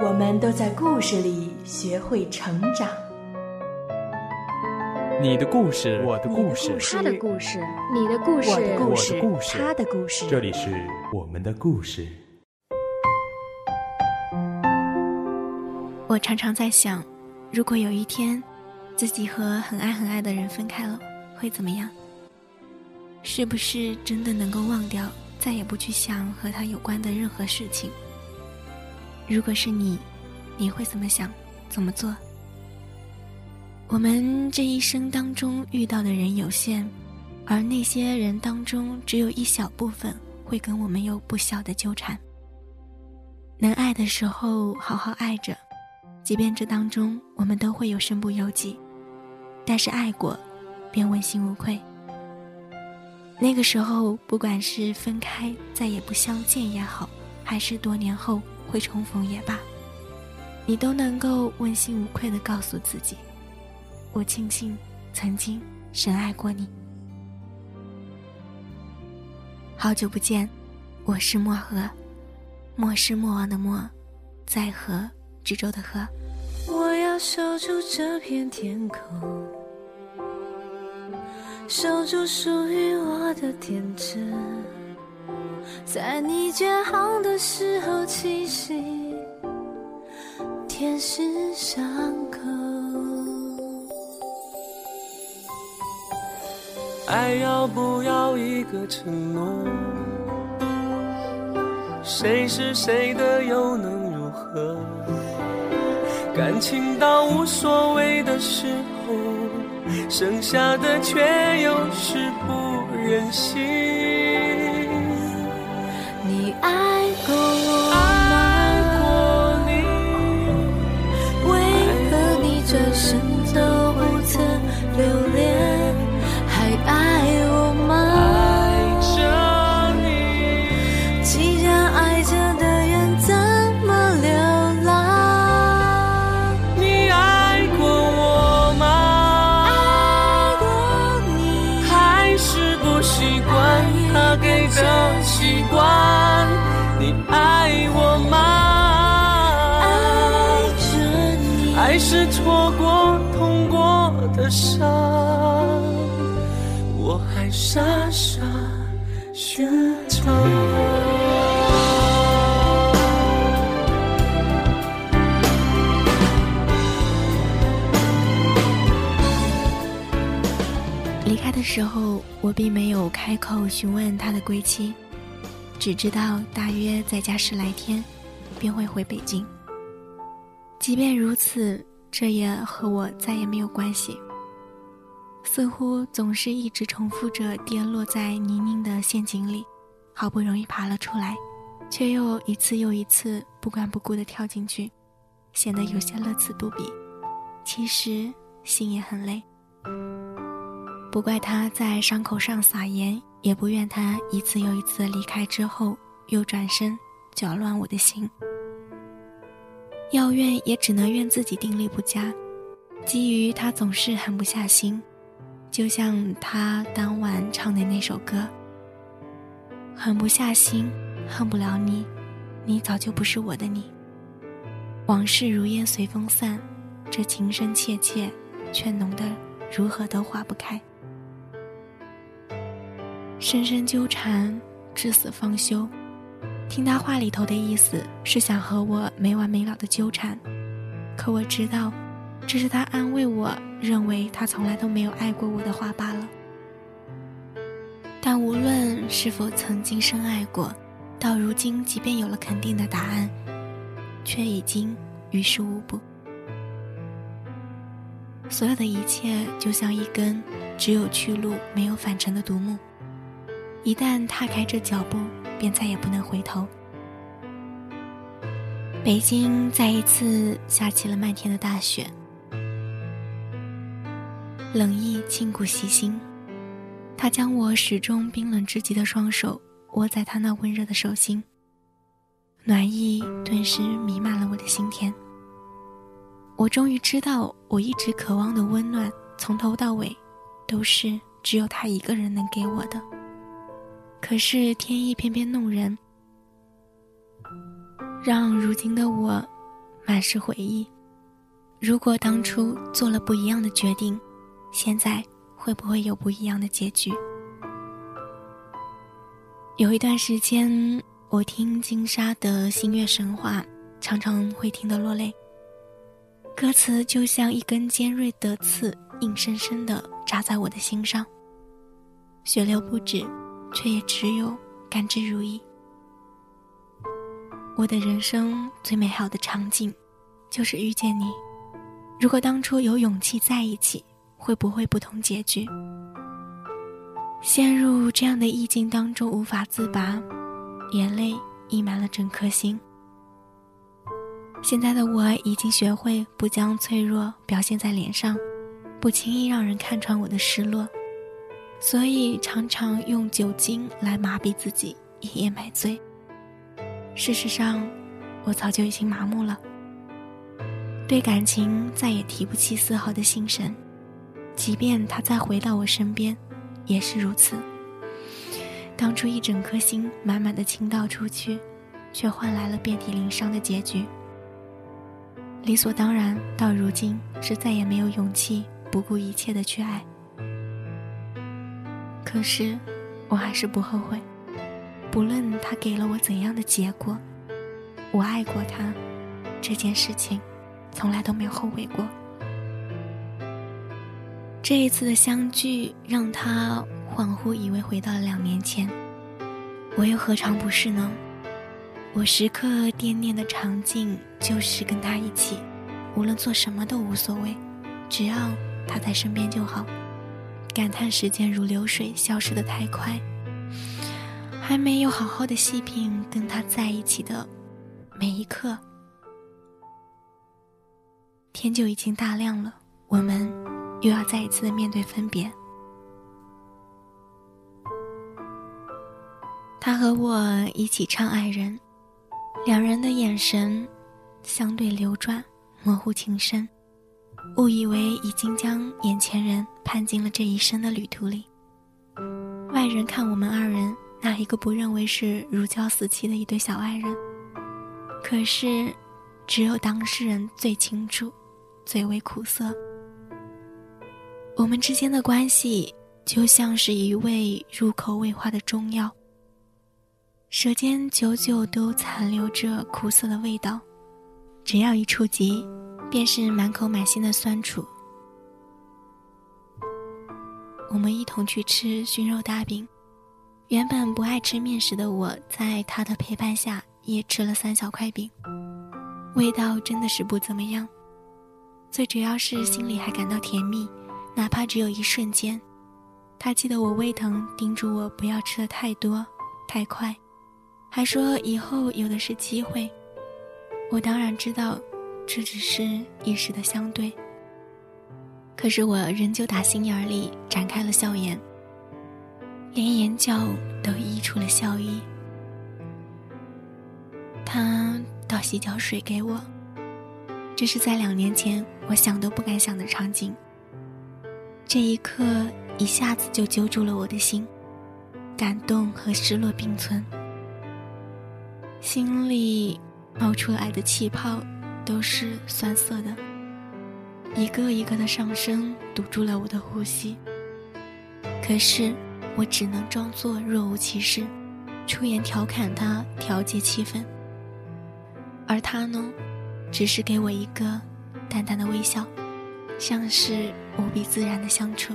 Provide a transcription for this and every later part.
我们都在故事里学会成长。你的故事，我的故事，他的故事，你的故事，我的故事，他的故事。这里是我们的故事。我常常在想，如果有一天，自己和很爱很爱的人分开了，会怎么样？是不是真的能够忘掉，再也不去想和他有关的任何事情？如果是你，你会怎么想，怎么做？我们这一生当中遇到的人有限，而那些人当中，只有一小部分会跟我们有不小的纠缠。能爱的时候好好爱着，即便这当中我们都会有身不由己，但是爱过，便问心无愧。那个时候，不管是分开再也不相见也好，还是多年后会重逢也罢，你都能够问心无愧的告诉自己：我庆幸曾经深爱过你。好久不见，我是漠河，漠是莫忘的漠，在河之洲的河。我要守住这片天空。守住属于我的天真，在你绝航的时候栖息，天使伤口。爱要不要一个承诺？谁是谁的又能如何？感情到无所谓的时候。剩下的却又是不忍心。爱的伤，我还傻傻寻找。离开的时候，我并没有开口询问他的归期。只知道大约在家十来天，便会回北京。即便如此，这也和我再也没有关系。似乎总是一直重复着跌落在泥泞的陷阱里，好不容易爬了出来，却又一次又一次不管不顾地跳进去，显得有些乐此不疲。其实心也很累。不怪他在伤口上撒盐。也不怨他一次又一次离开之后又转身搅乱我的心。要怨也只能怨自己定力不佳，基于他总是狠不下心，就像他当晚唱的那首歌：“狠不下心，恨不了你，你早就不是我的你。往事如烟随风散，这情深切切，却浓得如何都化不开。”深深纠缠，至死方休。听他话里头的意思是想和我没完没了的纠缠，可我知道，这是他安慰我，认为他从来都没有爱过我的话罢了。但无论是否曾经深爱过，到如今，即便有了肯定的答案，却已经于事无补。所有的一切就像一根只有去路没有返程的独木。一旦踏开这脚步，便再也不能回头。北京再一次下起了漫天的大雪，冷意沁骨袭心。他将我始终冰冷至极的双手握在他那温热的手心，暖意顿时弥漫了我的心田。我终于知道，我一直渴望的温暖，从头到尾，都是只有他一个人能给我的。可是天意偏偏弄人，让如今的我满是回忆。如果当初做了不一样的决定，现在会不会有不一样的结局？有一段时间，我听金沙的《星月神话》，常常会听得落泪。歌词就像一根尖锐的刺，硬生生的扎在我的心上。血流不止。却也只有甘之如饴。我的人生最美好的场景，就是遇见你。如果当初有勇气在一起，会不会不同结局？陷入这样的意境当中无法自拔，眼泪溢满了整颗心。现在的我已经学会不将脆弱表现在脸上，不轻易让人看穿我的失落。所以常常用酒精来麻痹自己，一夜买醉。事实上，我早就已经麻木了，对感情再也提不起丝毫的心神。即便他再回到我身边，也是如此。当初一整颗心满满的倾倒出去，却换来了遍体鳞伤的结局。理所当然，到如今是再也没有勇气不顾一切的去爱。可是，我还是不后悔。不论他给了我怎样的结果，我爱过他，这件事情，从来都没有后悔过。这一次的相聚，让他恍惚以为回到了两年前。我又何尝不是呢？我时刻惦念的场景，就是跟他一起，无论做什么都无所谓，只要他在身边就好。感叹时间如流水，消失的太快。还没有好好的细品跟他在一起的每一刻，天就已经大亮了。我们又要再一次的面对分别。他和我一起唱《爱人》，两人的眼神相对流转，模糊情深。误以为已经将眼前人判进了这一生的旅途里。外人看我们二人，哪一个不认为是如胶似漆的一对小爱人？可是，只有当事人最清楚，最为苦涩。我们之间的关系，就像是一味入口未化的中药，舌尖久久都残留着苦涩的味道，只要一触及。便是满口满心的酸楚。我们一同去吃熏肉大饼，原本不爱吃面食的我，在他的陪伴下也吃了三小块饼，味道真的是不怎么样。最主要是心里还感到甜蜜，哪怕只有一瞬间。他记得我胃疼，叮嘱我不要吃的太多、太快，还说以后有的是机会。我当然知道。这只是一时的相对，可是我仍旧打心眼里展开了笑颜，连眼角都溢出了笑意。他倒洗脚水给我，这是在两年前我想都不敢想的场景。这一刻一下子就揪住了我的心，感动和失落并存，心里冒出来的气泡。都是酸涩的，一个一个的上升，堵住了我的呼吸。可是我只能装作若无其事，出言调侃他，调节气氛。而他呢，只是给我一个淡淡的微笑，像是无比自然的相处。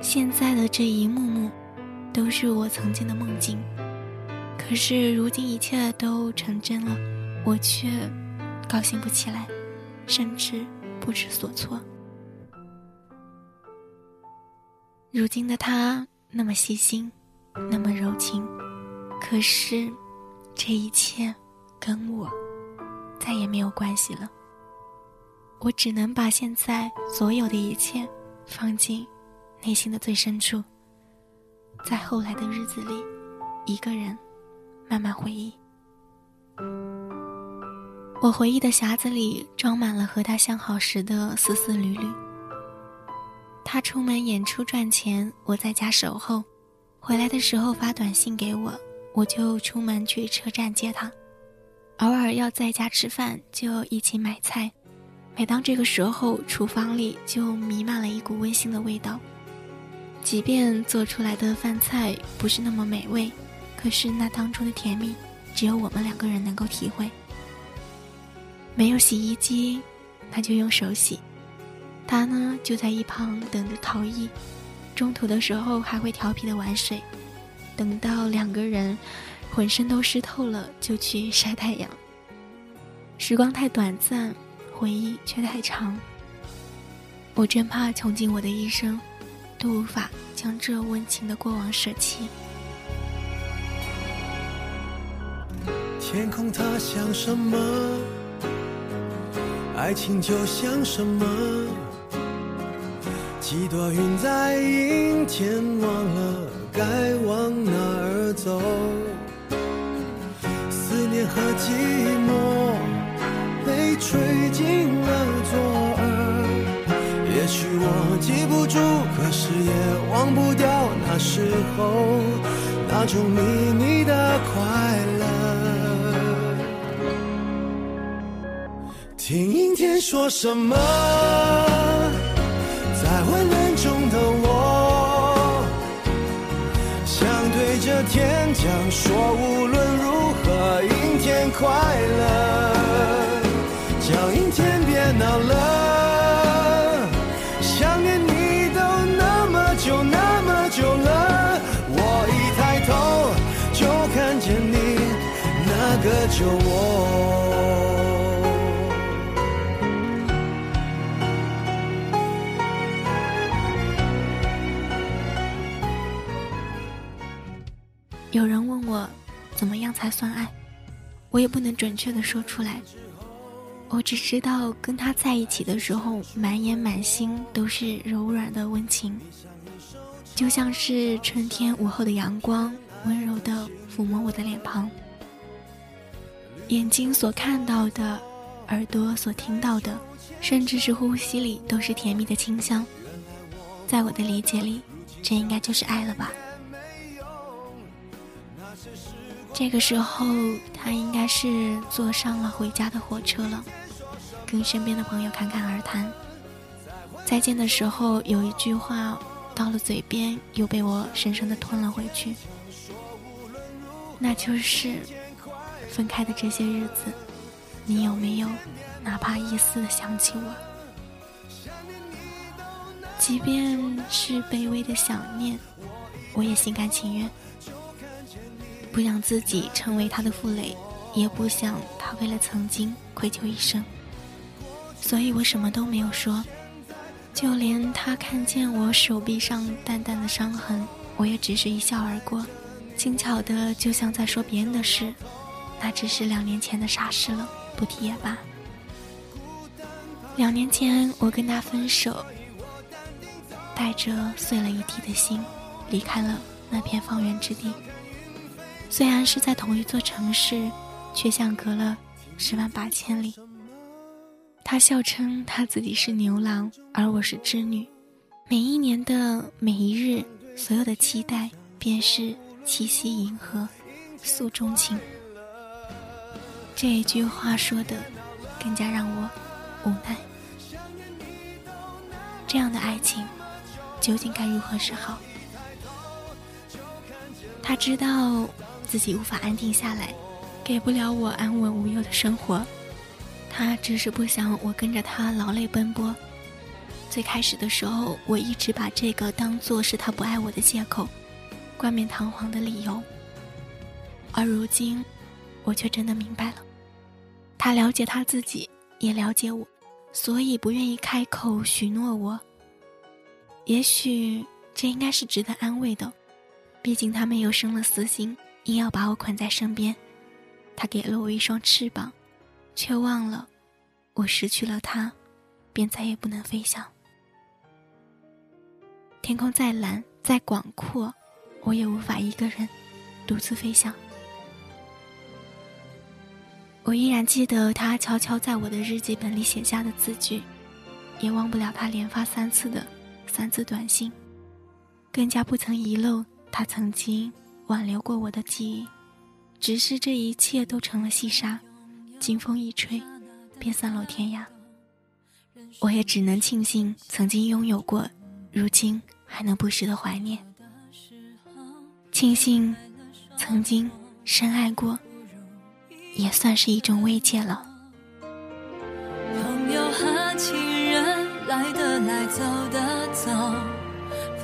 现在的这一幕幕，都是我曾经的梦境。可是如今一切都成真了，我却高兴不起来，甚至不知所措。如今的他那么细心，那么柔情，可是这一切跟我再也没有关系了。我只能把现在所有的一切放进内心的最深处，在后来的日子里，一个人慢慢回忆。我回忆的匣子里装满了和他相好时的丝丝缕缕。他出门演出赚钱，我在家守候，回来的时候发短信给我，我就出门去车站接他。偶尔要在家吃饭，就一起买菜。每当这个时候，厨房里就弥漫了一股温馨的味道。即便做出来的饭菜不是那么美味，可是那当中的甜蜜，只有我们两个人能够体会。没有洗衣机，那就用手洗。他呢就在一旁等着陶艺，中途的时候还会调皮的玩水。等到两个人浑身都湿透了，就去晒太阳。时光太短暂，回忆却太长。我真怕穷尽我的一生，都无法将这温情的过往舍弃。天空它像什么？爱情就像什么？几朵云在阴天，忘了该往哪儿走。思念和寂寞吹进了左耳。也许我记不住，可是也忘不掉那时候那种秘密的快乐。听阴天说什么，在混乱中的我，想对着天讲说，无论如何，阴天快乐，叫阴天别闹了，想念你都那么久那么久了，我一抬头就看见你那个酒窝。有人问我，怎么样才算爱？我也不能准确的说出来。我只知道跟他在一起的时候，满眼满心都是柔软的温情，就像是春天午后的阳光，温柔的抚摸我的脸庞。眼睛所看到的，耳朵所听到的，甚至是呼吸里，都是甜蜜的清香。在我的理解里，这应该就是爱了吧。这个时候，他应该是坐上了回家的火车了，跟身边的朋友侃侃而谈。再见的时候，有一句话到了嘴边，又被我深深的吞了回去，那就是分开的这些日子，你有没有哪怕一丝的想起我？即便是卑微的想念，我也心甘情愿。不想自己成为他的负累，也不想他为了曾经愧疚一生，所以我什么都没有说。就连他看见我手臂上淡淡的伤痕，我也只是一笑而过，轻巧的就像在说别人的事，那只是两年前的傻事了，不提也罢。两年前我跟他分手，带着碎了一地的心，离开了那片方圆之地。虽然是在同一座城市，却相隔了十万八千里。他笑称他自己是牛郎，而我是织女。每一年的每一日，所有的期待便是七夕银河，诉衷情。这一句话说的，更加让我无奈。这样的爱情，究竟该如何是好？他知道。自己无法安定下来，给不了我安稳无忧的生活。他只是不想我跟着他劳累奔波。最开始的时候，我一直把这个当做是他不爱我的借口，冠冕堂皇的理由。而如今，我却真的明白了，他了解他自己，也了解我，所以不愿意开口许诺我。也许这应该是值得安慰的，毕竟他没有生了私心。硬要把我捆在身边，他给了我一双翅膀，却忘了，我失去了它，便再也不能飞翔。天空再蓝再广阔，我也无法一个人独自飞翔。我依然记得他悄悄在我的日记本里写下的字句，也忘不了他连发三次的三字短信，更加不曾遗漏他曾经挽留过我的记忆。只是这一切都成了细沙，经风一吹，便散落天涯。我也只能庆幸曾经拥有过，如今还能不时的怀念。庆幸曾经深爱过，也算是一种慰藉了。朋友和情人来的来，走的走，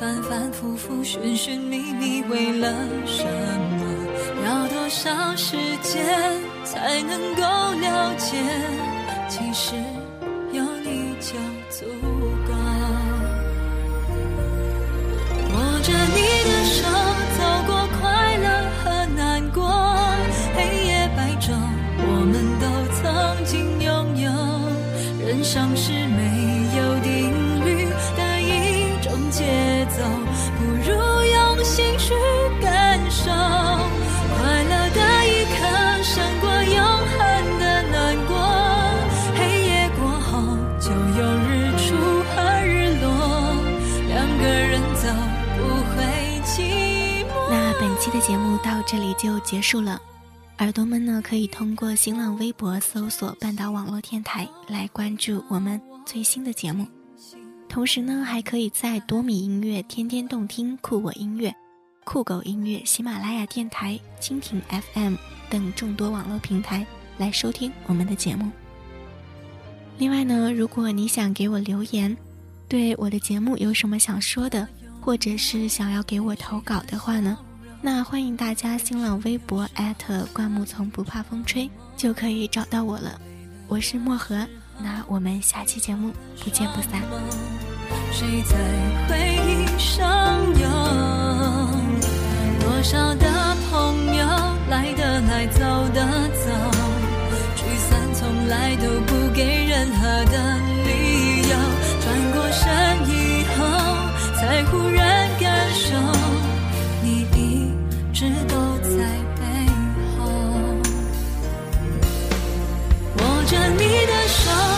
反反复复，寻寻觅觅，为了什么？要多少时间才能够了解？其实有你就足够。握着你的手，走过快乐和难过，黑夜白昼，我们都曾经拥有。人生是的节目到这里就结束了，耳朵们呢可以通过新浪微博搜索“半岛网络电台”来关注我们最新的节目，同时呢还可以在多米音乐、天天动听、酷我音乐。酷狗音乐、喜马拉雅电台、蜻蜓 FM 等众多网络平台来收听我们的节目。另外呢，如果你想给我留言，对我的节目有什么想说的，或者是想要给我投稿的话呢，那欢迎大家新浪微博艾特灌木丛不怕风吹就可以找到我了。我是漠河，那我们下期节目不见不散。谁在回忆上游？多少的朋友来的来，走的走，聚散从来都不给任何的理由。转过身以后，才忽然着你的手，